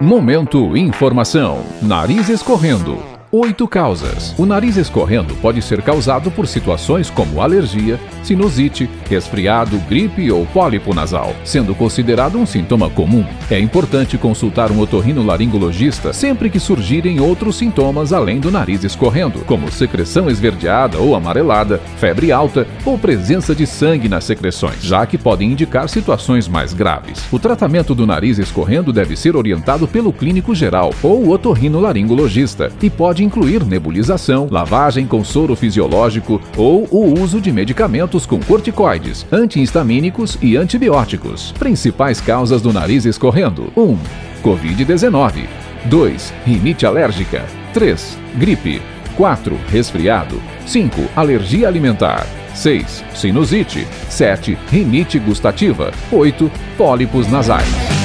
Momento Informação. Nariz escorrendo. Oito causas. O nariz escorrendo pode ser causado por situações como alergia, sinusite, resfriado, gripe ou pólipo nasal, sendo considerado um sintoma comum. É importante consultar um otorrinolaringologista sempre que surgirem outros sintomas além do nariz escorrendo, como secreção esverdeada ou amarelada, febre alta ou presença de sangue nas secreções, já que podem indicar situações mais graves. O tratamento do nariz escorrendo deve ser orientado pelo clínico geral ou otorrinolaringologista e pode pode incluir nebulização, lavagem com soro fisiológico ou o uso de medicamentos com corticoides, antihistamínicos e antibióticos. Principais causas do nariz escorrendo: 1. Covid-19. 2. Rinite alérgica. 3. Gripe. 4. Resfriado. 5. Alergia alimentar. 6. Sinusite. 7. Rinite gustativa. 8. Pólipos nasais.